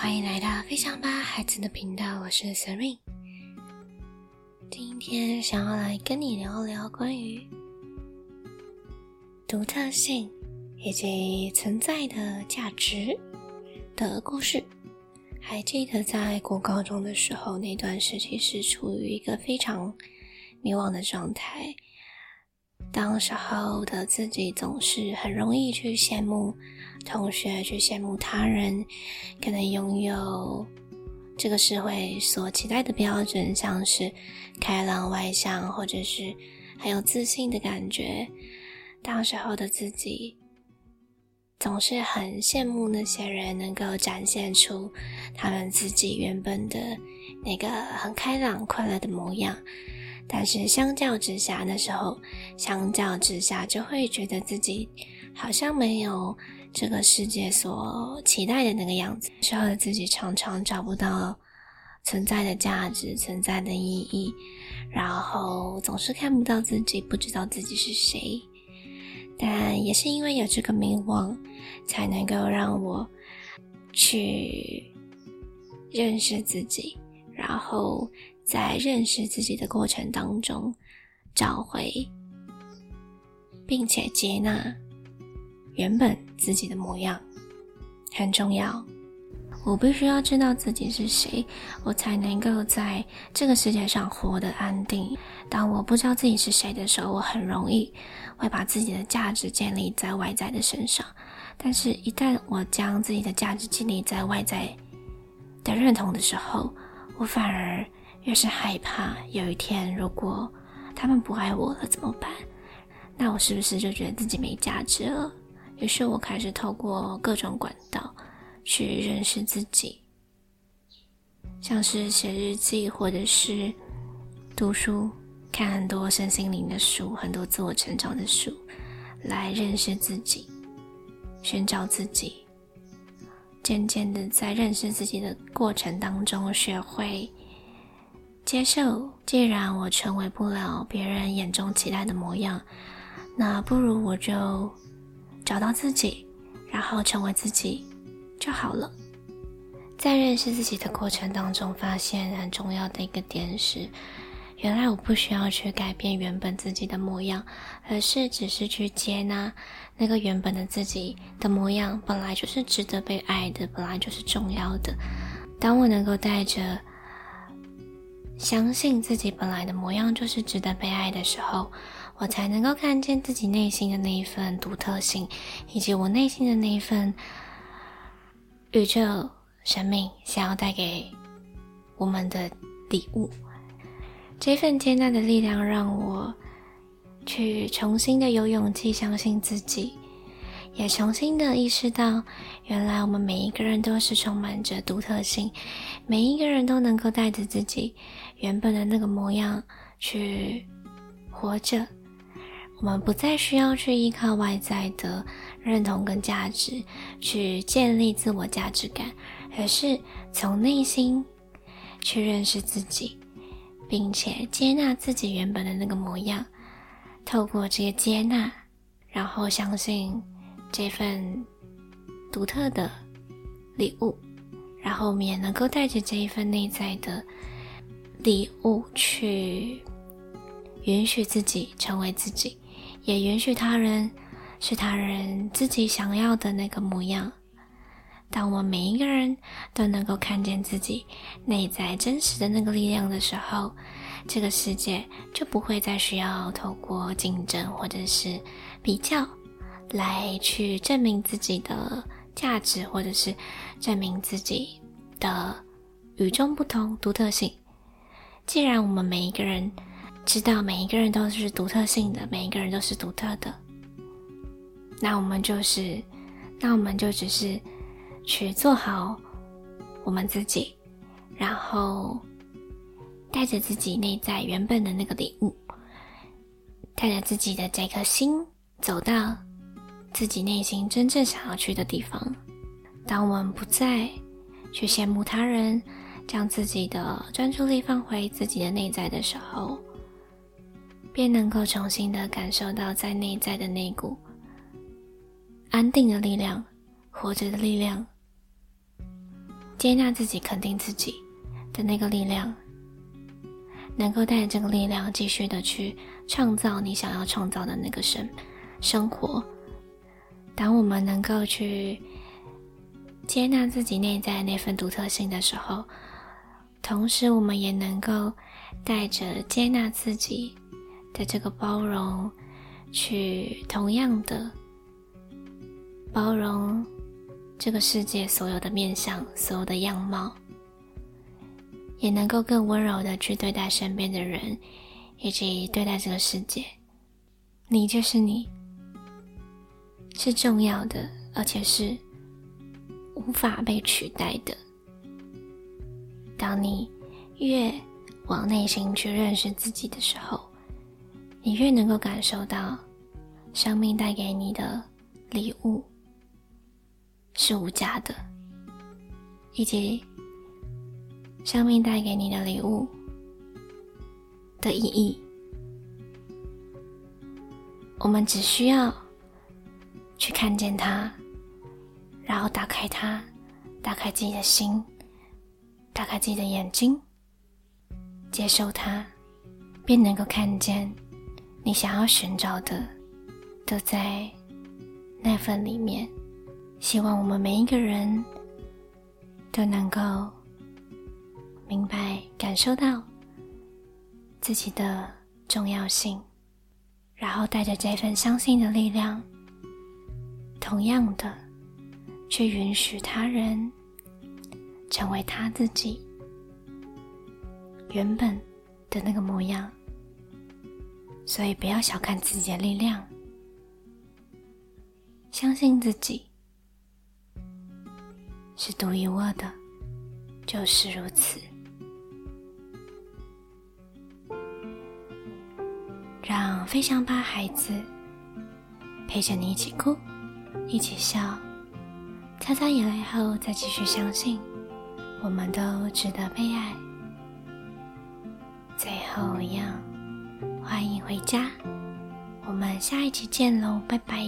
欢迎来到飞翔吧孩子的频道，我是 Serene。今天想要来跟你聊聊关于独特性以及存在的价值的故事。还记得在国高中的时候，那段时期是处于一个非常迷惘的状态。当时候的自己总是很容易去羡慕同学，去羡慕他人，可能拥有这个社会所期待的标准，像是开朗外向，或者是很有自信的感觉。当时候的自己总是很羡慕那些人能够展现出他们自己原本的那个很开朗、快乐的模样。但是相较之下，那时候相较之下，就会觉得自己好像没有这个世界所期待的那个样子。时候的自己常常找不到存在的价值、存在的意义，然后总是看不到自己，不知道自己是谁。但也是因为有这个迷惘，才能够让我去认识自己，然后。在认识自己的过程当中，找回并且接纳原本自己的模样很重要。我必须要知道自己是谁，我才能够在这个世界上活得安定。当我不知道自己是谁的时候，我很容易会把自己的价值建立在外在的身上。但是，一旦我将自己的价值建立在外在的认同的时候，我反而。越是害怕有一天，如果他们不爱我了怎么办？那我是不是就觉得自己没价值了？于是我开始透过各种管道去认识自己，像是写日记，或者是读书，看很多身心灵的书，很多自我成长的书，来认识自己，寻找自己。渐渐的，在认识自己的过程当中，学会。接受，既然我成为不了别人眼中期待的模样，那不如我就找到自己，然后成为自己就好了。在认识自己的过程当中，发现很重要的一个点是，原来我不需要去改变原本自己的模样，而是只是去接纳那个原本的自己的模样，本来就是值得被爱的，本来就是重要的。当我能够带着。相信自己本来的模样就是值得被爱的时候，我才能够看见自己内心的那一份独特性，以及我内心的那一份宇宙生命想要带给我们的礼物。这份接纳的力量让我去重新的有勇气相信自己。也重新的意识到，原来我们每一个人都是充满着独特性，每一个人都能够带着自己原本的那个模样去活着。我们不再需要去依靠外在的认同跟价值去建立自我价值感，而是从内心去认识自己，并且接纳自己原本的那个模样。透过这个接纳，然后相信。这份独特的礼物，然后我们也能够带着这一份内在的礼物去允许自己成为自己，也允许他人是他人自己想要的那个模样。当我们每一个人都能够看见自己内在真实的那个力量的时候，这个世界就不会再需要透过竞争或者是比较。来去证明自己的价值，或者是证明自己的与众不同、独特性。既然我们每一个人知道每一个人都是独特性的，每一个人都是独特的，那我们就是，那我们就只是去做好我们自己，然后带着自己内在原本的那个礼物，带着自己的这颗心走到。自己内心真正想要去的地方。当我们不再去羡慕他人，将自己的专注力放回自己的内在的时候，便能够重新的感受到在内在的那股安定的力量、活着的力量。接纳自己、肯定自己的那个力量，能够带着这个力量继续的去创造你想要创造的那个生生活。当我们能够去接纳自己内在那份独特性的时候，同时我们也能够带着接纳自己的这个包容，去同样的包容。这个世界所有的面相，所有的样貌，也能够更温柔的去对待身边的人，以及对待这个世界。你就是你，是重要的，而且是无法被取代的。当你越往内心去认识自己的时候，你越能够感受到生命带给你的礼物。是无价的，以及生命带给你的礼物的意义。我们只需要看见它，然后打开它，打开自己的心，打开自己的眼睛，接受它，便能够看见你想要寻找的，都在那份里面。希望我们每一个人都能够明白、感受到自己的重要性，然后带着这份相信的力量，同样的去允许他人成为他自己原本的那个模样。所以，不要小看自己的力量，相信自己。是独一无二的，就是如此。让飞翔吧孩子陪着你一起哭，一起笑，擦擦眼泪后再继续相信，我们都值得被爱。最后一样，欢迎回家，我们下一集见喽，拜拜。